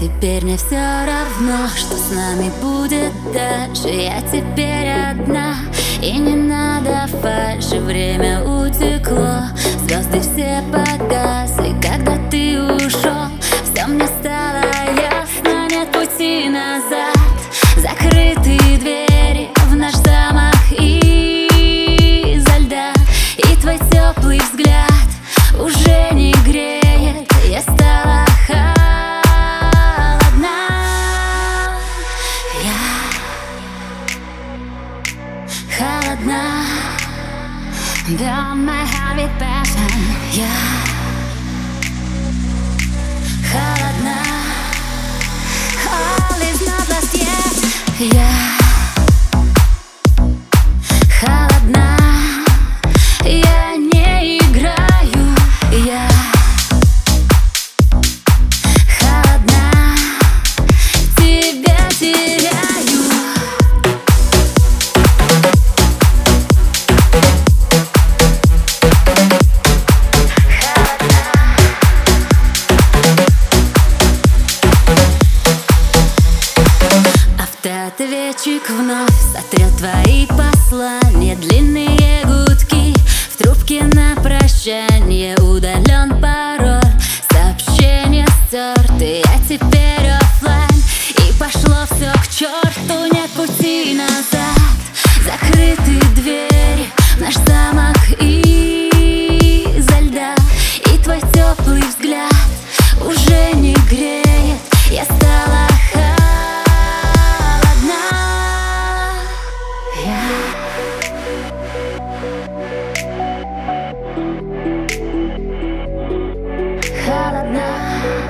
теперь не все равно, что с нами будет дальше. Я теперь одна, и не надо фальши Время утекло, звезды все погасли холодна Beyond my heavy passion, Ответчик вновь сотрет твои послания Длинные гудки в трубке на прощание Удален пароль, сообщение стерты А теперь оффлайн и пошло все к черту Нет пути назад, закрыты двери наш замок изо Yeah.